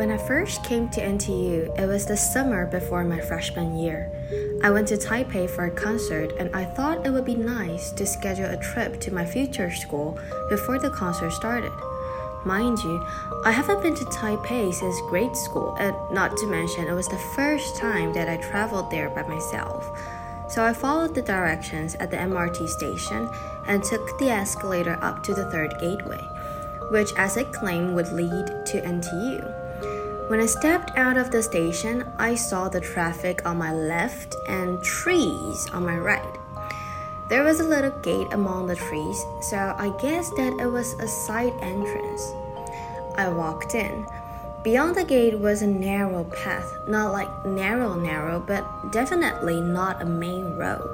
When I first came to NTU, it was the summer before my freshman year. I went to Taipei for a concert and I thought it would be nice to schedule a trip to my future school before the concert started. Mind you, I haven't been to Taipei since grade school, and not to mention it was the first time that I traveled there by myself. So I followed the directions at the MRT station and took the escalator up to the third gateway, which, as it claimed, would lead to NTU. When I stepped out of the station, I saw the traffic on my left and trees on my right. There was a little gate among the trees, so I guessed that it was a side entrance. I walked in. Beyond the gate was a narrow path, not like narrow, narrow, but definitely not a main road.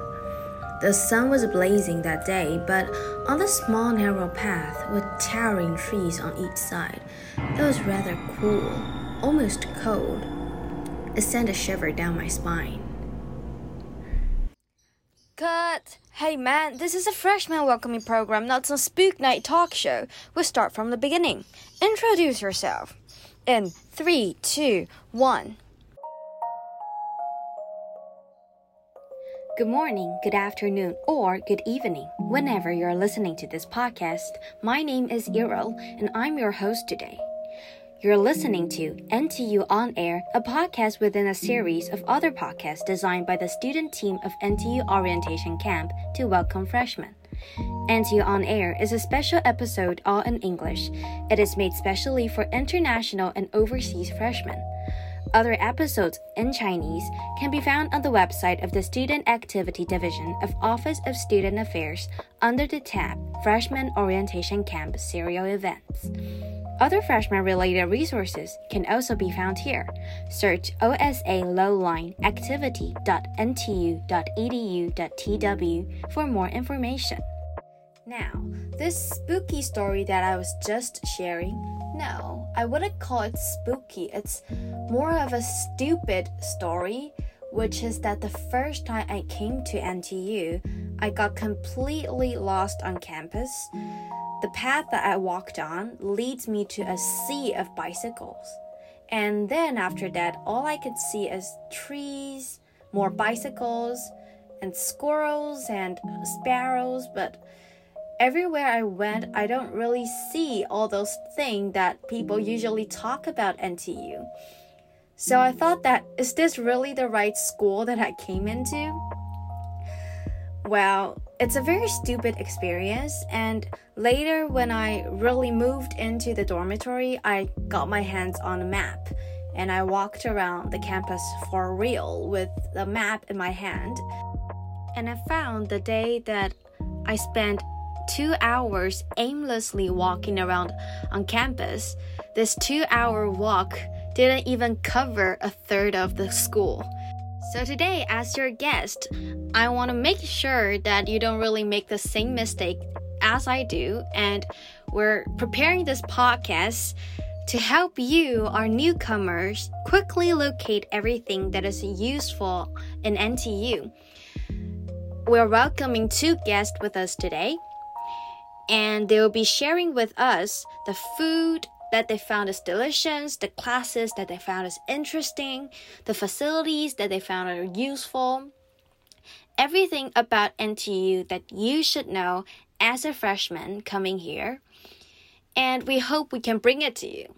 The sun was blazing that day, but on the small narrow path with towering trees on each side, it was rather cool, almost cold. It sent a shiver down my spine. Cut! Hey man, this is a freshman welcoming program, not some spook night talk show. We'll start from the beginning. Introduce yourself. In three, two, one. Good morning, good afternoon, or good evening, whenever you're listening to this podcast. My name is Errol, and I'm your host today. You're listening to NTU On Air, a podcast within a series of other podcasts designed by the student team of NTU Orientation Camp to welcome freshmen. NTU On Air is a special episode all in English. It is made specially for international and overseas freshmen. Other episodes in Chinese can be found on the website of the Student Activity Division of Office of Student Affairs under the tab Freshman Orientation Camp Serial Events. Other freshman related resources can also be found here. Search OSA Lowline activity.ntu.edu.tw for more information. Now, this spooky story that I was just sharing, no, I wouldn't call it spooky. It's more of a stupid story, which is that the first time I came to NTU, I got completely lost on campus. The path that I walked on leads me to a sea of bicycles. And then after that, all I could see is trees, more bicycles, and squirrels and sparrows. But everywhere I went, I don't really see all those things that people usually talk about NTU. So I thought that is this really the right school that I came into? Well, it's a very stupid experience, and later, when I really moved into the dormitory, I got my hands on a map and I walked around the campus for real with the map in my hand. And I found the day that I spent two hours aimlessly walking around on campus, this two hour walk didn't even cover a third of the school. So, today, as your guest, I want to make sure that you don't really make the same mistake as I do. And we're preparing this podcast to help you, our newcomers, quickly locate everything that is useful in NTU. We're welcoming two guests with us today, and they will be sharing with us the food, that they found as delicious, the classes that they found as interesting, the facilities that they found are useful, everything about NTU that you should know as a freshman coming here. And we hope we can bring it to you.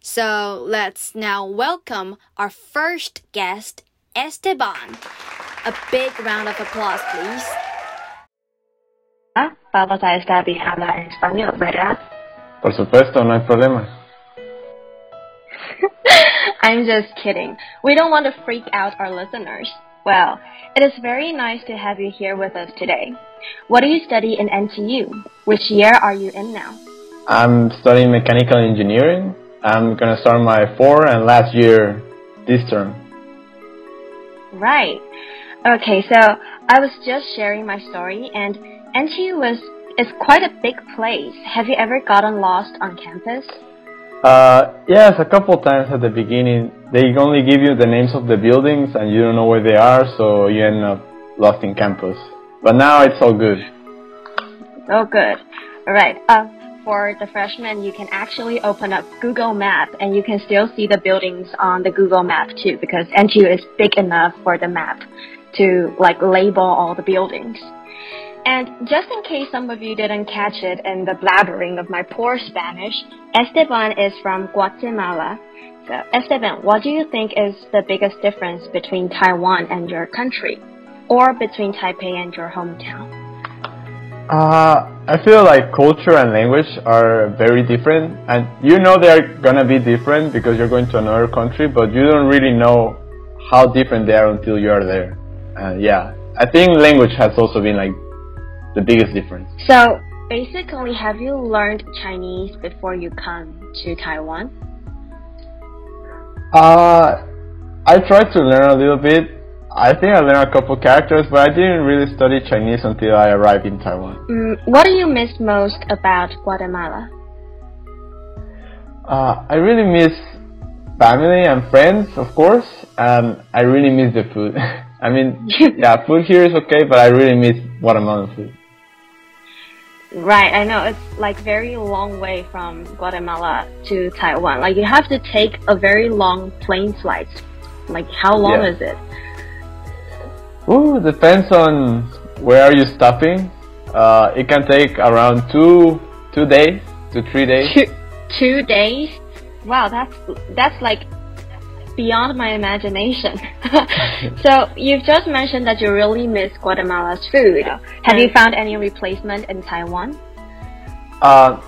So let's now welcome our first guest, Esteban. A big round of applause, please. Vamos a estar viajando en español, ¿verdad? Por supuesto, no hay problema. I'm just kidding. We don't want to freak out our listeners. Well, it is very nice to have you here with us today. What do you study in NTU? Which year are you in now? I'm studying mechanical engineering. I'm gonna start my fourth and last year this term. Right. Okay, so I was just sharing my story, and NTU was is quite a big place. Have you ever gotten lost on campus? Uh, yes, a couple times at the beginning. They only give you the names of the buildings and you don't know where they are, so you end up lost in campus. But now it's all good. Oh, good. All right. Uh, for the freshmen, you can actually open up Google Map and you can still see the buildings on the Google Map too, because NTU is big enough for the map to like label all the buildings. And just in case some of you didn't catch it in the blabbering of my poor Spanish, Esteban is from Guatemala. So Esteban, what do you think is the biggest difference between Taiwan and your country? Or between Taipei and your hometown? Uh, I feel like culture and language are very different, and you know they're gonna be different because you're going to another country, but you don't really know how different they are until you are there. And yeah, I think language has also been like the biggest difference. So basically, have you learned Chinese before you come to Taiwan? Uh, I tried to learn a little bit, I think I learned a couple characters, but I didn't really study Chinese until I arrived in Taiwan. Mm, what do you miss most about Guatemala? Uh, I really miss family and friends, of course, and I really miss the food. I mean, yeah, food here is okay, but I really miss Guatemalan food. Right, I know it's like very long way from Guatemala to Taiwan. Like you have to take a very long plane flight. Like how long yeah. is it? Ooh, depends on where are you stopping. Uh, it can take around two two days to three days. Two, two days? Wow, that's that's like beyond my imagination. so you've just mentioned that you really miss Guatemala's food. Yeah. Have you found any replacement in Taiwan? Uh,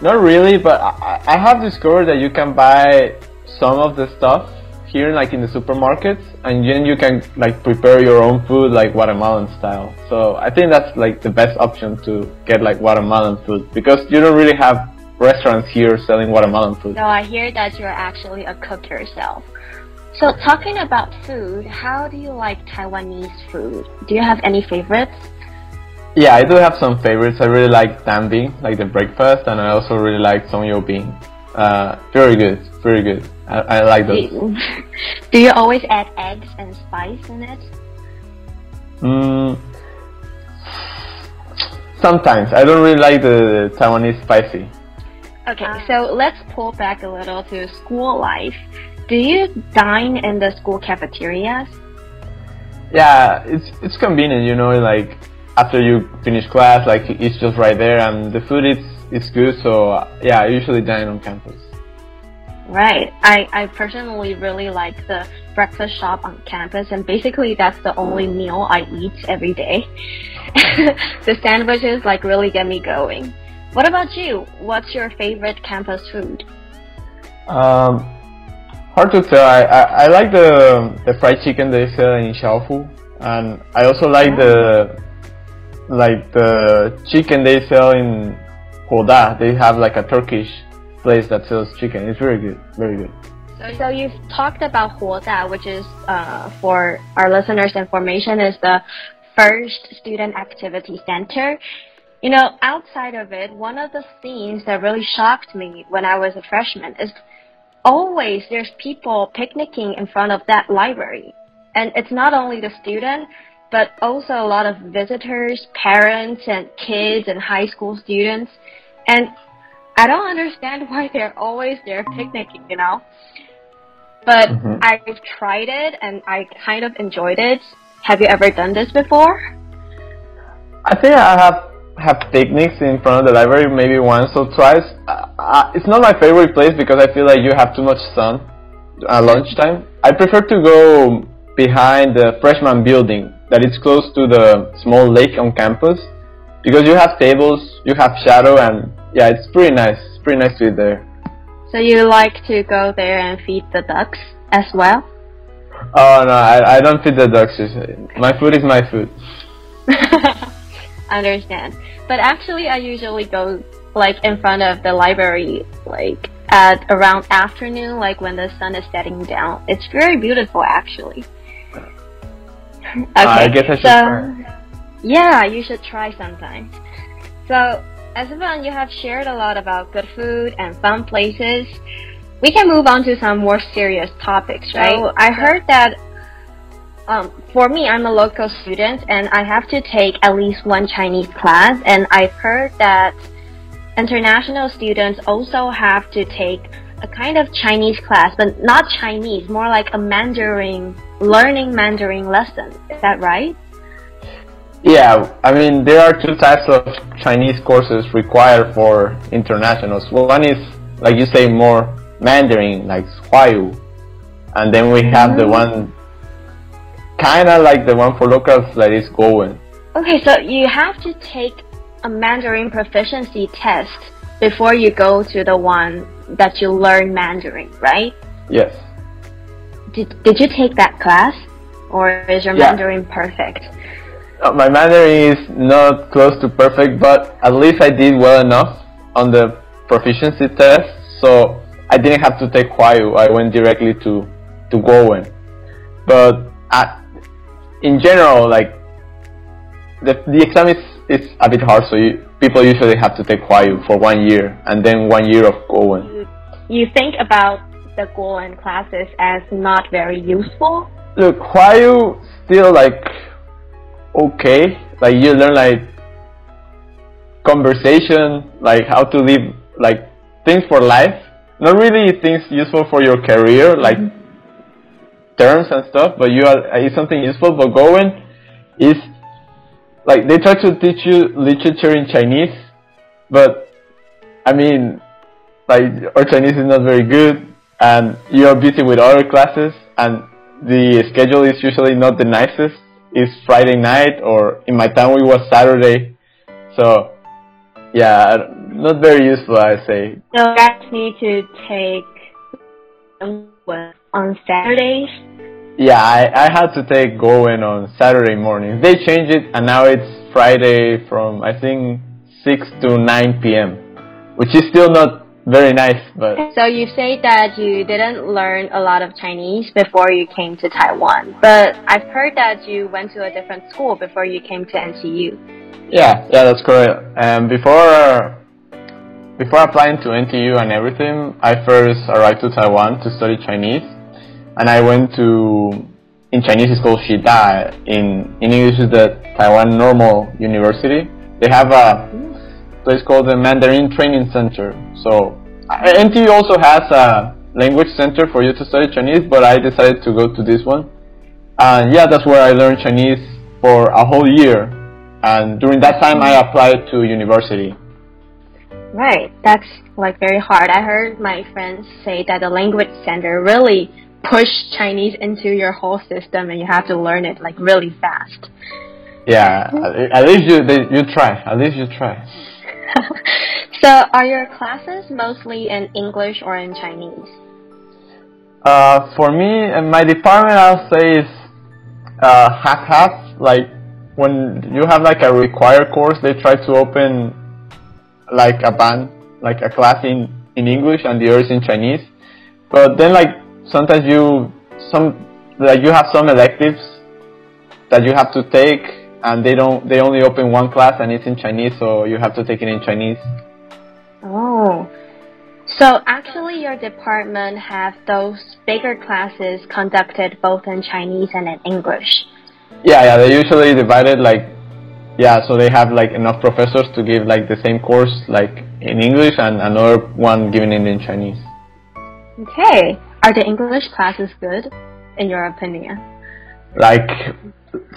not really, but I, I have discovered that you can buy some of the stuff here like in the supermarkets and then you can like prepare your own food like Guatemalan style. So I think that's like the best option to get like Guatemalan food because you don't really have restaurants here selling Guatemalan food. No, I hear that you're actually a cook yourself. So talking about food, how do you like Taiwanese food? Do you have any favorites? Yeah, I do have some favorites. I really like tam bing, like the breakfast, and I also really like song yo bing. Uh, very good, very good. I, I like those. Do you always add eggs and spice in it? Mm, sometimes. I don't really like the Taiwanese spicy. Okay, ah. so let's pull back a little to school life. Do you dine in the school cafeterias? Yeah, it's it's convenient, you know, like after you finish class, like it's just right there, and the food is is good. So yeah, I usually dine on campus. Right. I, I personally really like the breakfast shop on campus, and basically that's the only meal I eat every day. the sandwiches like really get me going. What about you? What's your favorite campus food? Um, hard to tell. I, I, I like the the fried chicken they sell in Xiaofu, and I also like the like the chicken they sell in Huoda. They have like a Turkish place that sells chicken. It's very good, very good. So, you've talked about Huoda, which is uh, for our listeners' information, is the first student activity center. You know, outside of it, one of the things that really shocked me when I was a freshman is always there's people picnicking in front of that library. And it's not only the student, but also a lot of visitors, parents, and kids and high school students. And I don't understand why they're always there picnicking, you know. But mm-hmm. I've tried it and I kind of enjoyed it. Have you ever done this before? I think I have have picnics in front of the library maybe once or twice. Uh, uh, it's not my favorite place because I feel like you have too much sun at lunchtime. I prefer to go behind the freshman building that is close to the small lake on campus because you have tables, you have shadow, and yeah, it's pretty nice. It's pretty nice to be there. So you like to go there and feed the ducks as well? Oh no, I, I don't feed the ducks. My food is my food. Understand. But actually, I usually go like in front of the library, like at around afternoon, like when the sun is setting down. It's very beautiful, actually. okay, uh, I guess I should so, try. Yeah, you should try sometime. So as Esteban, you have shared a lot about good food and fun places. We can move on to some more serious topics, right? So I heard that um, for me, I'm a local student and I have to take at least one Chinese class. And I've heard that international students also have to take a kind of Chinese class, but not Chinese, more like a Mandarin, learning Mandarin lesson. Is that right? Yeah, I mean, there are two types of Chinese courses required for internationals. One is, like you say, more Mandarin, like Huayu. And then we have the one, kind of like the one for locals that is Gowen. Okay, so you have to take a Mandarin proficiency test before you go to the one that you learn Mandarin, right? Yes. Did, did you take that class? Or is your Yeah. Mandarin perfect? Uh, My Mandarin is not close to perfect, but at least I did well enough on the proficiency test, so I didn't have to take Huayu. I went directly to to Gowen. But I, in general, like the the exam is is a bit hard, so you, people usually have to take Huayu for one year and then one year of Gowen. You think about the Gowen classes as not very useful? Look, Huayu still like okay. Like you learn like conversation, like how to live, like things for life. Not really things useful for your career, like mm-hmm. Terms and stuff. But you are uh, it's something useful. But Gowen is like they try to teach you literature in Chinese, but I mean, like our Chinese is not very good, and you are busy with other classes, and the schedule is usually not the nicest. It's Friday night, or in my time it was Saturday, so yeah, not very useful, I say. So you guys need to take um, on Saturdays. Yeah, I, I had to take Gowen on Saturday mornings. They changed it, and now it's Friday from I think six to nine p.m., which is still not very nice, but So you say that you didn't learn a lot of Chinese before you came to Taiwan, but I've heard that you went to a different school before you came to NTU. Yeah, yeah, that's correct. Um, before before applying to NTU and everything, I first arrived to Taiwan to study Chinese, and I went to in Chinese it's called Shida. In in English is the Taiwan Normal University. They have a place called the Mandarin Training Center. So uh, NTU also has a language center for you to study Chinese, but I decided to go to this one. And yeah, that's where I learned Chinese for a whole year and during that time I applied to university. Right, that's like very hard. I heard my friends say that the language center really push Chinese into your whole system and you have to learn it like really fast. Yeah, at, least you they, you try. At least you try. so are your classes mostly in English or in Chinese? Uh, for me, in my department, I'll say is uh, half half. Like when you have like a required course, they try to open like a band, like a class in in English and the others in Chinese. But then like sometimes you some like you have some electives that you have to take and they don't they only open one class and it's in Chinese so you have to take it in Chinese. Oh. So actually your department have those bigger classes conducted both in Chinese and in English. Yeah, yeah, they usually divided like yeah, so they have like enough professors to give like the same course like in English and another one given it in Chinese. Okay. Are the English classes good in your opinion? Like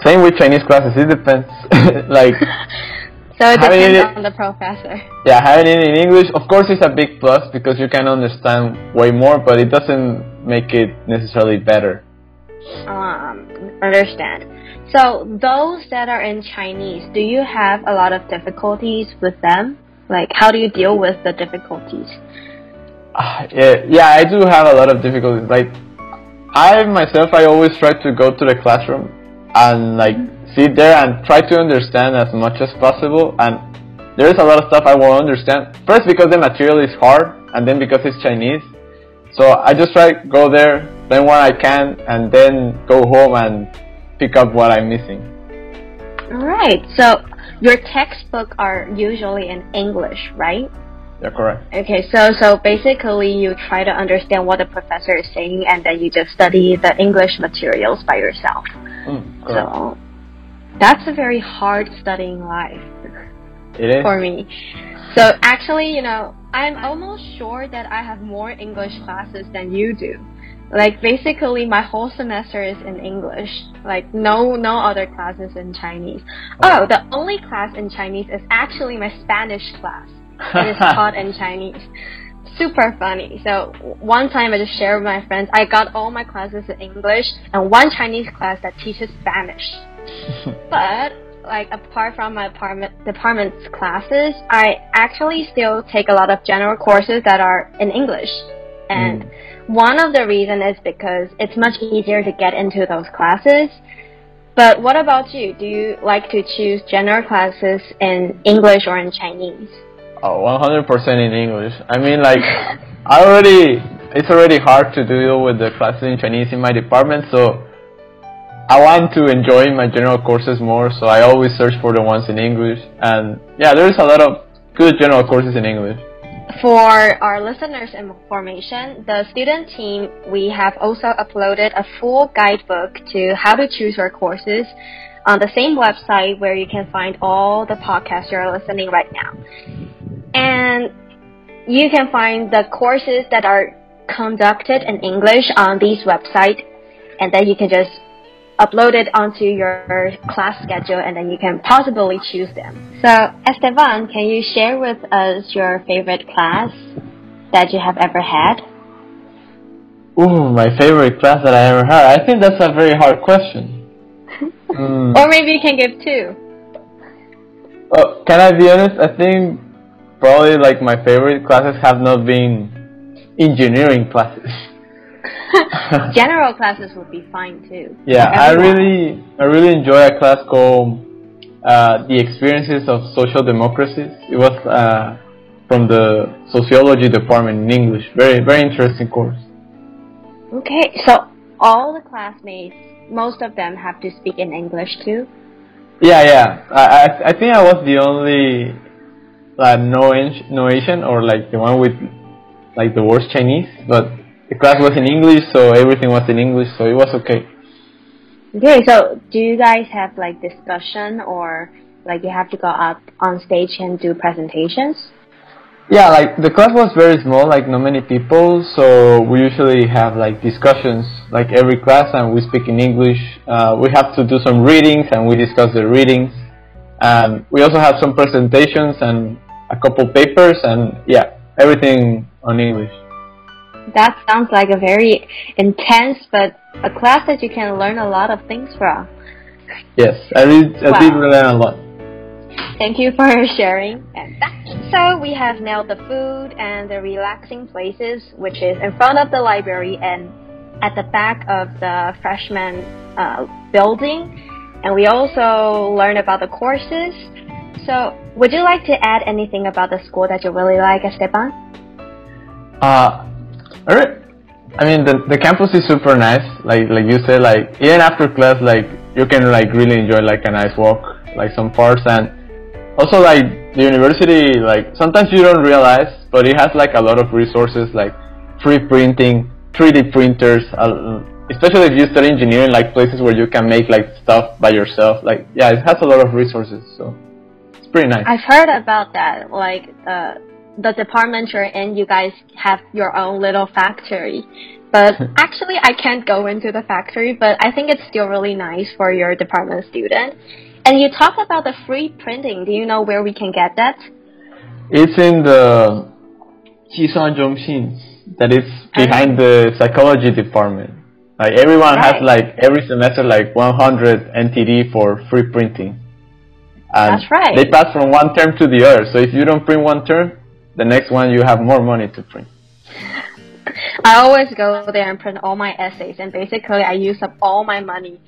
same with Chinese classes, it depends. like So it depends it- on the professor. yeah, having it in English of course is a big plus because you can understand way more, but it doesn't make it necessarily better. Um, understand. So those that are in Chinese, do you have a lot of difficulties with them? Like, how do you deal with the difficulties? Ah, yeah, yeah, I do have a lot of difficulties. Like, I myself, I always try to go to the classroom and like sit there and try to understand as much as possible. And there's a lot of stuff I won't understand. First, because the material is hard, and then because it's Chinese. So I just try go there, learn what I can, and then go home and pick up what I'm missing. Alright, so your textbook are usually in English, right? Yeah, correct. Okay, so so basically you try to understand what the professor is saying and then you just study the English materials by yourself. Mm, correct. So that's a very hard studying life. It is. for me. So actually, you know, I'm almost sure that I have more English classes than you do. Like basically my whole semester is in English. Like no no other classes in Chinese. Oh, the only class in Chinese is actually my Spanish class. It is taught in Chinese. Super funny. So one time I just shared with my friends, I got all my classes in English and one Chinese class that teaches Spanish. but like apart from my department department's classes, I actually still take a lot of general courses that are in English. And Mm. one of the reason is because it's much easier to get into those classes. But what about you? Do you like to choose general classes in English or in Chinese? Oh, 100% in English. I mean, like, I already, it's already hard to deal with the classes in Chinese in my department, so I want to enjoy my general courses more, so I always search for the ones in English. And yeah, there's a lot of good general courses in English. For our listeners' information, the student team, we have also uploaded a full guidebook to how to choose your courses on the same website where you can find all the podcasts you're listening right now. And you can find the courses that are conducted in English on this website, and then you can just upload it onto your class schedule and then you can possibly choose them. So, Esteban, can you share with us your favorite class that you have ever had? Ooh, my favorite class that I ever had. I think that's a very hard question. Mm. Or maybe you can give two. Oh, can I be honest? I think probably like my favorite classes have not been engineering classes. General classes would be fine too. Yeah, I really, I really enjoy a class called uh, "The Experiences of Social Democracies." It was uh, from the sociology department in English. Very, very interesting course. Okay, so all the classmates, most of them have to speak in English too. Yeah, yeah. I, I, I think I was the only no, Eng- no Asian or like the one with like the worst Chinese, but the class was in English, so everything was in English, so it was okay. Okay, so do you guys have like discussion or like you have to go up on stage and do presentations? Yeah, like the class was very small, like not many people, so we usually have like discussions like every class and we speak in English. Uh, we have to do some readings and we discuss the readings. And we also have some presentations and a couple papers and yeah, everything on English. That sounds like a very intense but a class that you can learn a lot of things from. Yes, I did, I did Wow. learn a lot. Thank you for sharing. So we have nailed the food and the relaxing places, which is in front of the library and at the back of the freshman uh, building. And we also learned about the courses. So, would you like to add anything about the school that you really like, Esteban? Uh, alright. I mean, the the campus is super nice. Like like you said, like even after class, like you can like really enjoy like a nice walk, like some parks, and also like the university. Like sometimes you don't realize, but it has like a lot of resources, like free printing, 3D printers. Uh, especially if you study engineering, like places where you can make like stuff by yourself. Like yeah, it has a lot of resources, so pretty nice. I've heard about that. Like uh, the department you're in, you guys have your own little factory. But actually, I can't go into the factory. But I think it's still really nice for your department student. And you talk about the free printing. Do you know where we can get that? It's in the Jisuan Zhongxin that is behind the psychology department. Like everyone has like every semester like 100 NTD for free printing. And That's right. They pass from one term to the other. So if you don't print one term, the next one you have more money to print. I always go there and print all my essays, and basically I use up all my money,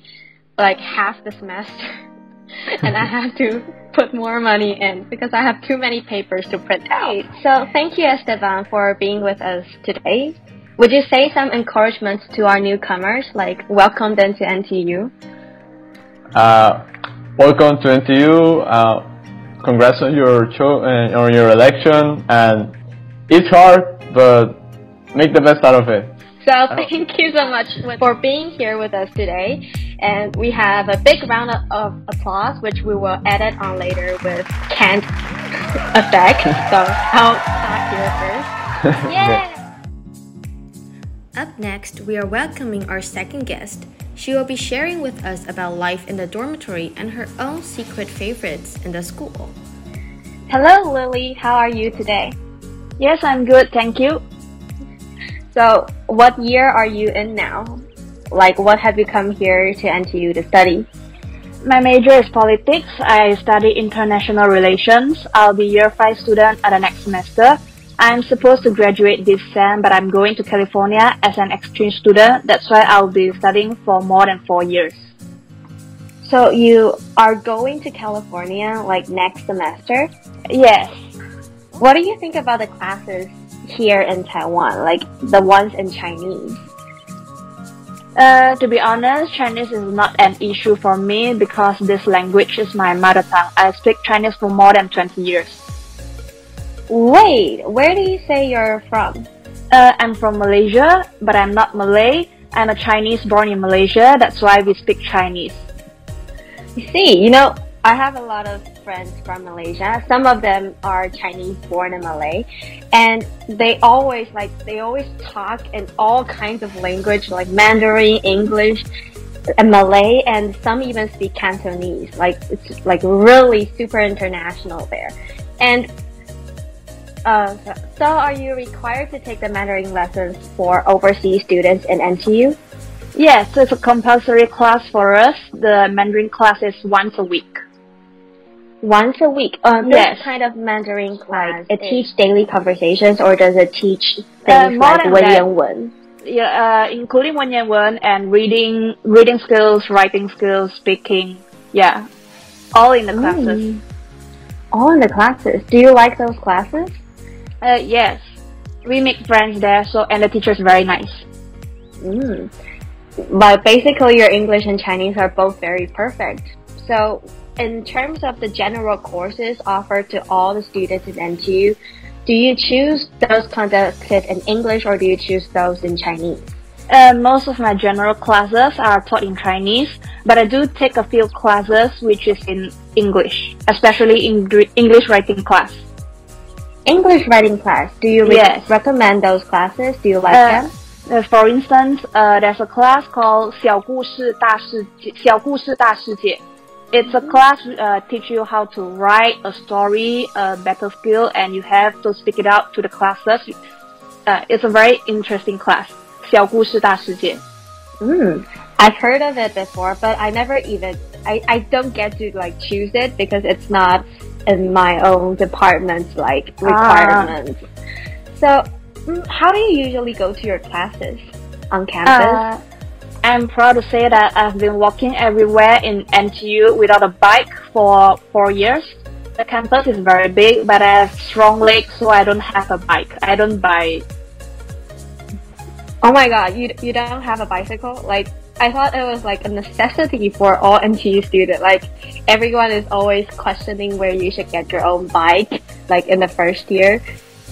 like half the semester, and I have to put more money in because I have too many papers to print out. So thank you, Esteban, for being with us today. Would you say some encouragements to our newcomers, like welcome them to NTU? Uh, welcome to NTU. Uh, congrats on your cho- uh, on your election, and it's hard, but make the best out of it. So thank you so much for being here with us today. And we have a big round of, of applause, which we will edit on later with canned effect. so I'll start here first. Yeah. Up next, we are welcoming our second guest. She will be sharing with us about life in the dormitory and her own secret favorites in the school. Hello, Lily. How are you today? Yes, I'm good, thank you. So, what year are you in now? Like, what have you come here to NTU to study? My major is politics. I study international relations. I'll be year 5 student at the next semester. I'm supposed to graduate this sem, but I'm going to California as an exchange student. That's why I'll be studying for more than four years. So you are going to California like next semester? Yes. What do you think about the classes here in Taiwan, like the ones in Chinese? Uh, to be honest, Chinese is not an issue for me because this language is my mother tongue. I speak Chinese for more than 20 years. Wait, where do you say you're from? Uh, I'm from Malaysia, but I'm not Malay. I'm a Chinese born in Malaysia. That's why we speak Chinese. You see, you know, I have a lot of friends from Malaysia. Some of them are Chinese born in Malay. And they always like they always talk in all kinds of language like Mandarin, English, and Malay and some even speak Cantonese. Like it's like really super international there. And uh, so, are you required to take the Mandarin lessons for overseas students in NTU? Yes, it's a compulsory class for us. The Mandarin class is once a week. Once a week? Um, Yes. This kind of Mandarin class, Like, it teach daily conversations or does it teach Uh, things more like that. Yeah, uh, including Wen Yan Wen and reading, reading skills, writing skills, speaking. Yeah, all in the classes. Mm. All in the classes. Do you like those classes? Uh, yes, we make friends there. So and the teacher is very nice. Mm. But basically, your English and Chinese are both very perfect. So, in terms of the general courses offered to all the students in NTU, do you choose those conducted in English or do you choose those in Chinese? Uh, most of my general classes are taught in Chinese, but I do take a few classes which is in English, especially in English writing class. English writing class, do you re- Yes. recommend those classes? Do you like Uh, them? Uh, for instance, uh, there's a class called 小故事大世界-小故事大世界. It's a class uh, teach you how to write a story, a better skill, and you have to speak it out to the classes. Uh, it's a very interesting class. 小故事大世界. Mm. I've heard of it before, but I never even I, I don't get to like choose it because it's not in my own department's like Ah. requirements. So, mm, how do you usually go to your classes on campus? Uh, I'm proud to say that I've been walking everywhere in NTU without a bike for four years. The campus is very big, but I have strong legs, so I don't have a bike. I don't buy. oh my god, you you don't have a bicycle? Like I thought it was like a necessity for all NTU students. Like everyone is always questioning where you should get your own bike, like in the first year.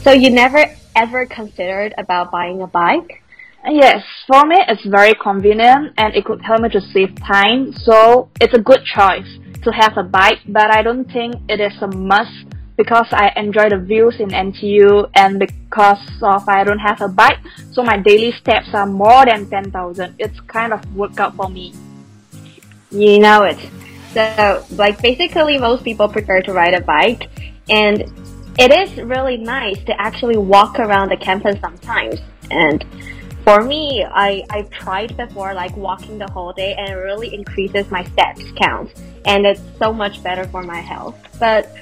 So you never ever considered about buying a bike? Yes, for me it's very convenient and it could help me to save time, so it's a good choice to have a bike, but I don't think it is a must because I enjoy the views in NTU and because of I don't have a bike, so my daily steps are more than 10,000. It's kind of workout for me. You know it. So, like, basically, most people prefer to ride a bike, and it is really nice to actually walk around the campus sometimes. And for me, I, I've tried before, like, walking the whole day, and it really increases my steps count, and it's so much better for my health. But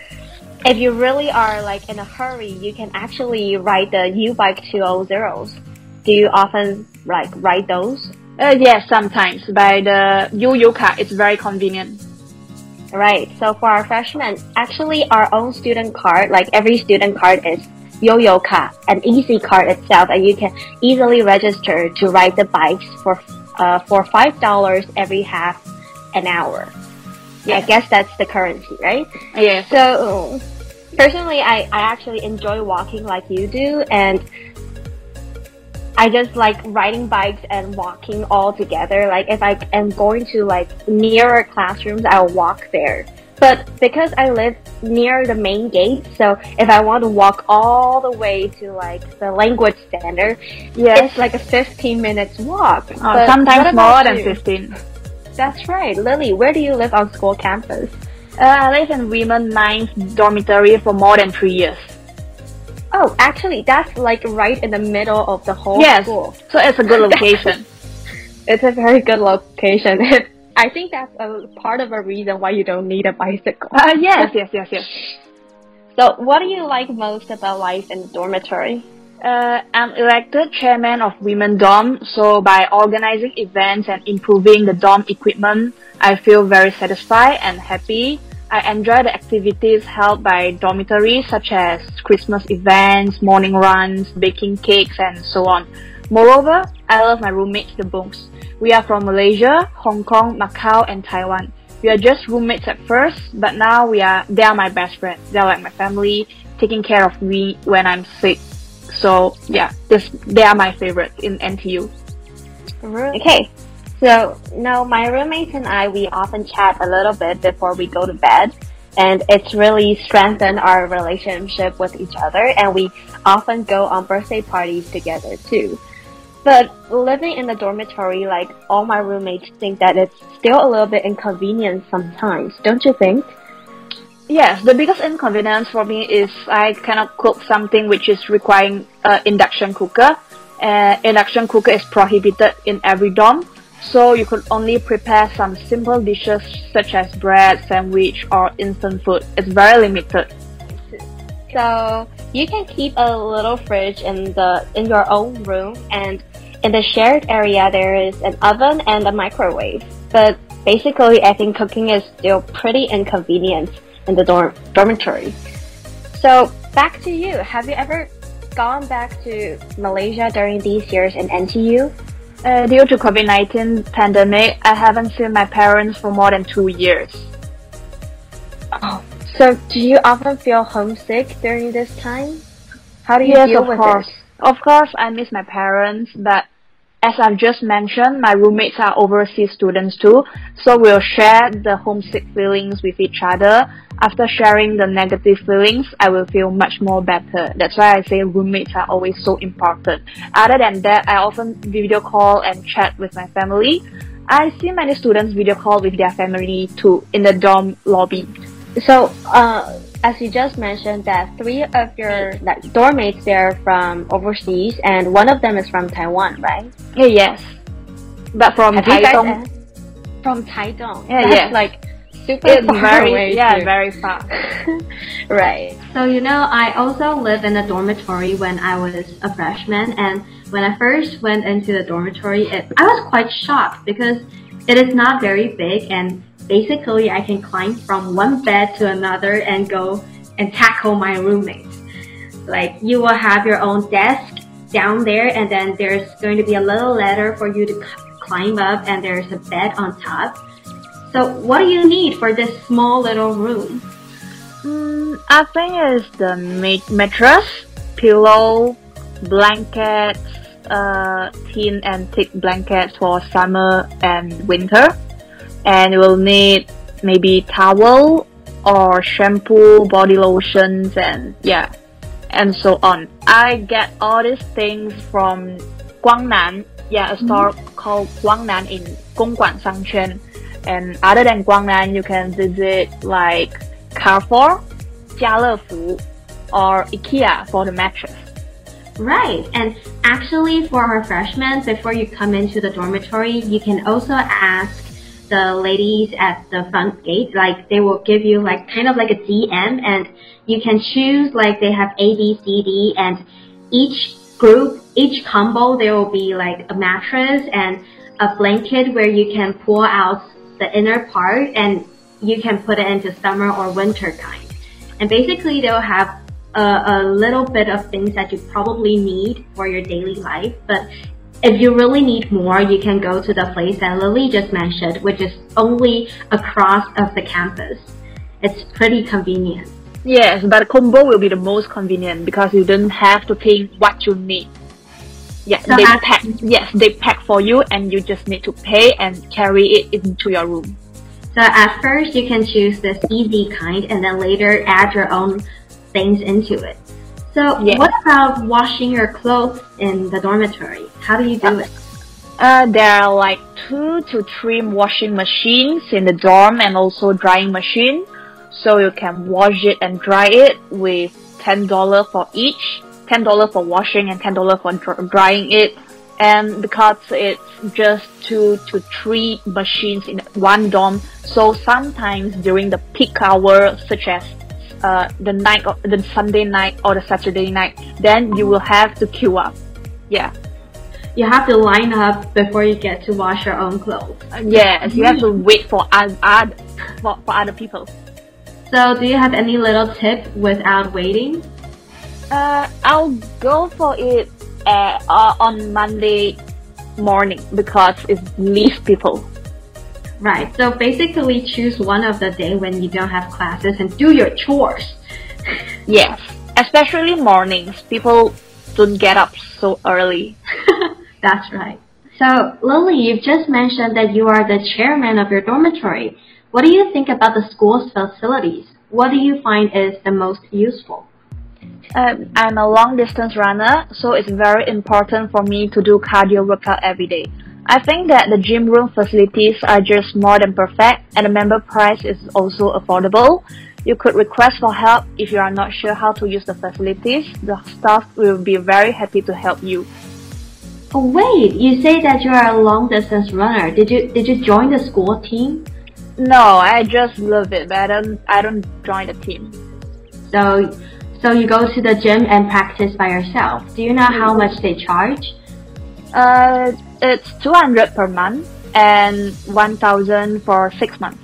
if you really are, like, in a hurry, you can actually ride the U-Bike 200s. Do you often, like, ride those? Uh, yes, sometimes. By the card, it's very convenient. Right. So for our freshmen, actually our own student card, like every student card is Yo-Yo Ka, an easy card itself, and you can easily register to ride the bikes for uh, for five dollars every half an hour. Yeah, I guess that's the currency, right? Yeah. So personally, I, I actually enjoy walking like you do, and I just like riding bikes and walking all together. Like if I am going to like nearer classrooms, I'll walk there. But because I live near the main gate, so if I want to walk all the way to like the language center, Yes. it's like a 15 minutes walk. Oh, what sometimes more than you? 15. That's right. Lily, where do you live on school campus? Uh, I live in Women 9th dormitory for more than three years. Oh, actually, that's like right in the middle of the whole yes, school. so it's a good location. It's a very good location. I think that's a part of a reason why you don't need a bicycle. uh, yes, yes, yes, yes. So, what do you like most about life in the dormitory? Uh, I'm elected chairman of Women Dorm, so by organizing events and improving the dorm equipment, I feel very satisfied and happy. I enjoy the activities held by dormitories such as Christmas events, morning runs, baking cakes, and so on. Moreover, I love my roommates the most. We are from Malaysia, Hong Kong, Macau, and Taiwan. We are just roommates at first, but now we are they are my best friends. They're like my family, taking care of me when I'm sick. So yeah, this they are my favorites in NTU. Okay, so now my roommates and I, we often chat a little bit before we go to bed, and it's really strengthened our relationship with each other, and we often go on birthday parties together too. But living in the dormitory, like all my roommates think that it's still a little bit inconvenient sometimes, don't you think? Yes, the biggest inconvenience for me is I cannot cook something which is requiring uh, induction cooker. Uh, induction cooker is prohibited in every dorm, so you could only prepare some simple dishes such as bread, sandwich, or instant food. It's very limited. So you can keep a little fridge in the in your own room, and in the shared area there is an oven and a microwave. But basically, I think cooking is still pretty inconvenient in the dorm dormitory. So back to you. Have you ever gone back to Malaysia during these years in NTU? Uh, due to COVID-19 pandemic, I haven't seen my parents for more than two years. Oh, so do you often feel homesick during this time? How do you yes, deal of with course. it? Of course, I miss my parents, but as I've just mentioned, my roommates are overseas students too, so we'll share the homesick feelings with each other. After sharing the negative feelings, I will feel much more better. That's why I say roommates are always so important. Other than that, I often video call and chat with my family. I see many students video call with their family too in the dorm lobby. So, uh, as you just mentioned, that three of your like, dorm mates they're from overseas, and one of them is from Taiwan, right? Yeah, yes. But from Have you guys Taitung, uh, from Taitung? Yeah, That's yes. like super it's far very away. yeah too. very far. right. So, you know, I also lived in a dormitory when I was a freshman, and when I first went into the dormitory, it, I was quite shocked because it is not very big, and basically, I can climb from one bed to another and go and tackle my roommates. Like, you will have your own desk down there, and then there's going to be a little ladder for you to climb up, and there's a bed on top. So, what do you need for this small little room? Mm, I think it's the ma- mattress, pillow, blankets, uh, thin and thick blankets for summer and winter. And you will need maybe towel or shampoo, body lotions, and yeah, and so on. I get all these things from Guangnan, yeah, a store mm-hmm. called Guangnan in Gongguan Shangquan. And other than Guangnan, you can visit like Carrefour, Jialefu, or IKEA for the mattress. Right, and actually for our freshmen, before you come into the dormitory, you can also ask the ladies at the front gate, like they will give you like kind of like a DM and you can choose like they have A, B, C, D and each group, each combo, there will be like a mattress and a blanket where you can pull out the inner part and you can put it into summer or winter kind. And basically they'll have a, a little bit of things that you probably need for your daily life. But if you really need more, you can go to the place that Lily just mentioned, which is only across of the campus. It's pretty convenient. Yes, but combo will be the most convenient because you don't have to think what you need. Yes, So they pack. Yes, they pack for you, and you just need to pay and carry it into your room. So at first you can choose this easy kind and then later add your own things into it. So Yeah. what about washing your clothes in the dormitory? How do you do it? Uh, there are like two to three washing machines in the dorm and also drying machine. So you can wash it and dry it with ten dollar for each. Ten dollar for washing and ten dollar for drying it. And because it's just two to three machines in one dorm, so sometimes during the peak hour, such as uh, the night, or the Sunday night or the Saturday night, then you will have to queue up. Yeah. You have to line up before you get to wash your own clothes. Yes, you have to wait for oth- oth- for, for other people. So do you have any little tip without waiting? Uh, I'll go for it uh, uh, on Monday morning because it's least people. Right. So basically choose one of the day when you don't have classes and do your chores. Yes, especially mornings. People don't get up so early. That's right. So, Lily, you've just mentioned that you are the chairman of your dormitory. What do you think about the school's facilities? What do you find is the most useful? Um, I'm a long distance runner, so it's very important for me to do cardio workout every day. I think that the gym room facilities are just more than perfect and the member price is also affordable. You could request for help if you are not sure how to use the facilities. The staff will be very happy to help you. Oh wait, you say that you are a long distance runner. Did you did you join the school team? No, I just love it, but I don't, I don't join the team. So so you go to the gym and practice by yourself. Do you know how mm. much they charge? Uh, it's 200 per month and 1000 for six months.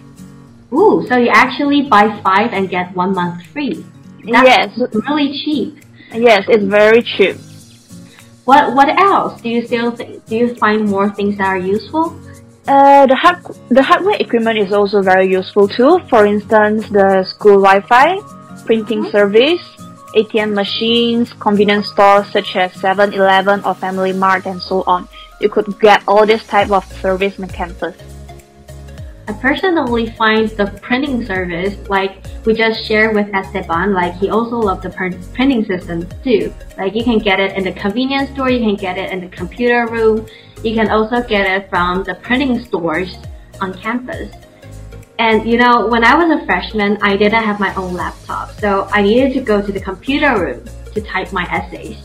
Ooh, so you actually buy five and get one month free. That's Yes, really cheap. yes, it's very cheap. What what else? Do you still do you find more things that are useful? Uh, the hard the hardware equipment is also very useful too. For instance, the school Wi-Fi, printing service, ATM machines, convenience stores such as 7-Eleven or Family Mart, and so on. You could get all this type of service on campus. I personally find the printing service, like we just shared with Esteban, like he also loved the printing system too. Like you can get it in the convenience store, you can get it in the computer room, you can also get it from the printing stores on campus. And you know, when I was a freshman, I didn't have my own laptop, so I needed to go to the computer room to type my essays.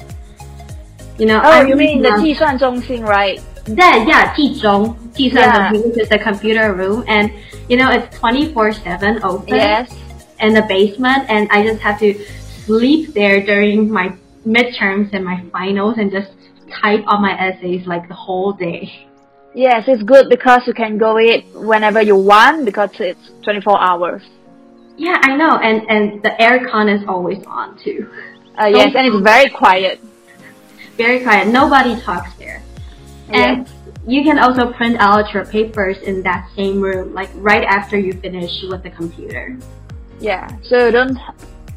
You know, oh, I you mean the Jisuan right? Then yeah, Jizhong, Jisuan yeah. Which is the computer room, and you know it's twenty four seven open. Yes. In the basement, and I just have to sleep there during my midterms and my finals, and just type on my essays like the whole day. Yes, it's good because you can go it whenever you want because it's 24 hours. Yeah, I know, and and the aircon is always on too. Uh, yes, and it's very quiet. Very quiet. Nobody talks there. And you can also print out your papers in that same room, like right after you finish with the computer. Yeah, so don't,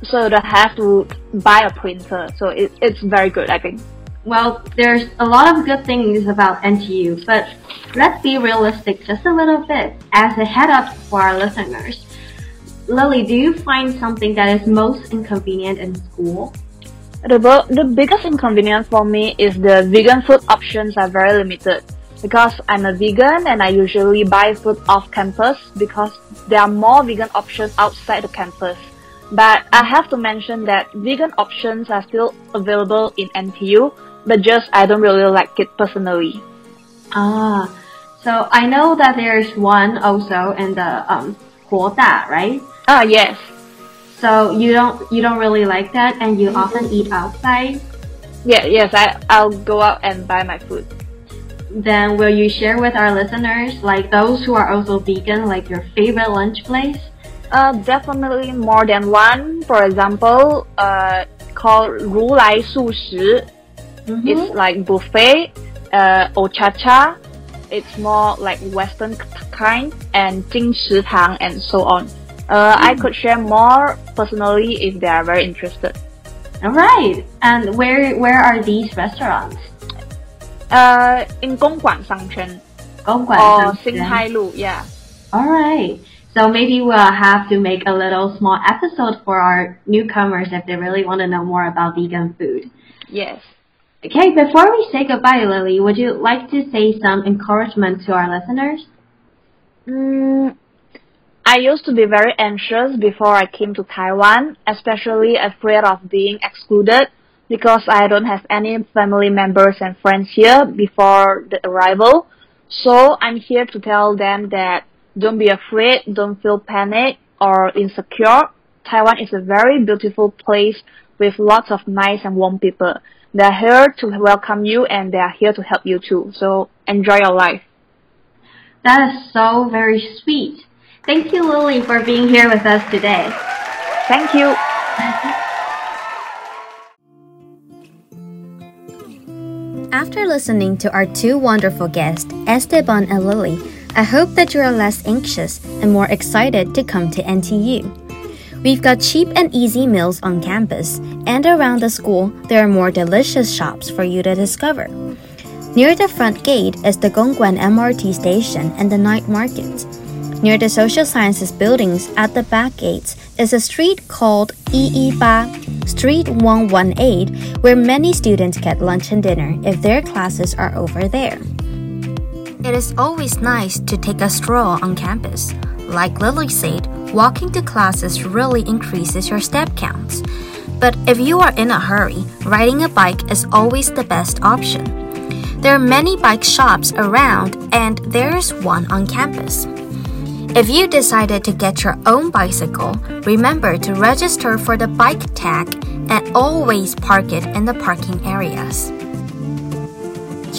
so don't have to buy a printer. So it, it's very good, I think. Well, there's a lot of good things about NTU, but let's be realistic just a little bit. As a head up for our listeners, Lily, do you find something that is most inconvenient in school? The, the biggest inconvenience for me is the vegan food options are very limited. Because I'm a vegan and I usually buy food off campus because there are more vegan options outside the campus. But I have to mention that vegan options are still available in NTU, but just I don't really like it personally. Ah, so I know that there's one also in the um 活大, right? Ah, yes. So you don't you don't really like that, and you often eat outside. Yeah, yes, I, I'll go out and buy my food. Then will you share with our listeners, like those who are also vegan, like your favorite lunch place? Uh, definitely more than one. For example, uh, called 如来素食. It's like buffet, uh, ochacha. It's more like Western k- kind and 金池堂 and so on. Uh, I could share more personally if they are very interested. All right. And where where are these restaurants? Uh, in Gongguan Shangquan. Gongguan or Xinhai Lu, yeah. All right. So maybe we'll have to make a little small episode for our newcomers if they really want to know more about vegan food. Yes. Okay, before we say goodbye, Lily, would you like to say some encouragement to our listeners? Mm, I used to be very anxious before I came to Taiwan, especially afraid of being excluded because I don't have any family members and friends here before the arrival. So I'm here to tell them that don't be afraid, don't feel panic or insecure. Taiwan is a very beautiful place with lots of nice and warm people. They're here to welcome you and they are here to help you too. So enjoy your life. That is so very sweet. Thank you, Lily, for being here with us today. Thank you. After listening to our two wonderful guests, Esteban and Lily, I hope that you are less anxious and more excited to come to NTU. We've got cheap and easy meals on campus, and around the school, there are more delicious shops for you to discover. Near the front gate is the Gongguan MRT station and the night market. Near the social sciences buildings at the back gates is a street called Ba Street 118, where many students get lunch and dinner if their classes are over there. It is always nice to take a stroll on campus. Like Lily said, walking to classes really increases your step counts. But if you are in a hurry, riding a bike is always the best option. There are many bike shops around, and there's one on campus. If you decided to get your own bicycle, remember to register for the bike tag and always park it in the parking areas.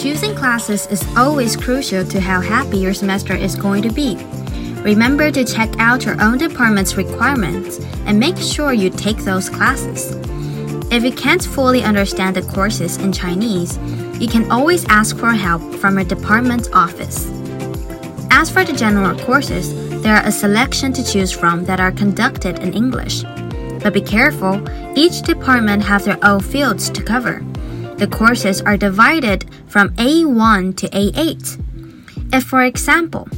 Choosing classes is always crucial to how happy your semester is going to be. Remember to check out your own department's requirements and make sure you take those classes. If you can't fully understand the courses in Chinese, you can always ask for help from your department's office. As for the general courses, there are a selection to choose from that are conducted in English. But be careful, each department has their own fields to cover. The courses are divided from A1 to A8. If, for example,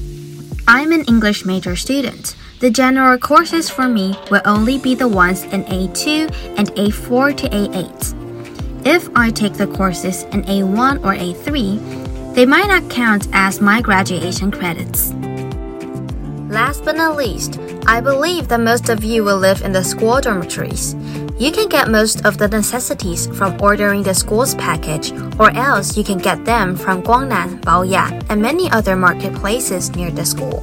I'm an English major student. The general courses for me will only be the ones in A2 and A4 to A8. If I take the courses in A1 or A3, they might not count as my graduation credits. Last but not least, I believe that most of you will live in the school dormitories. You can get most of the necessities from ordering the school's package, or else you can get them from Guangnan, Baoya, and many other marketplaces near the school.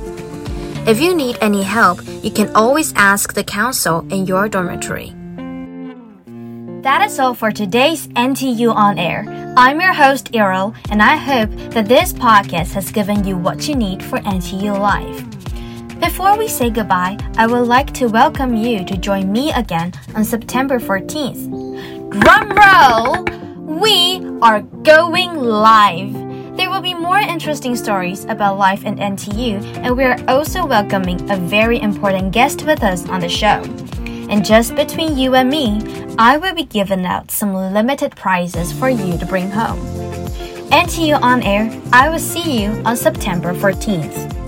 If you need any help, you can always ask the council in your dormitory. That is all for today's NTU On Air. I'm your host, Errol, and I hope that this podcast has given you what you need for NTU life. Before we say goodbye, I would like to welcome you to join me again on September 14th. Drum roll! We are going live! There will be more interesting stories about life in NTU, and we are also welcoming a very important guest with us on the show. And just between you and me, I will be giving out some limited prizes for you to bring home. NTU on air, I will see you on September 14th.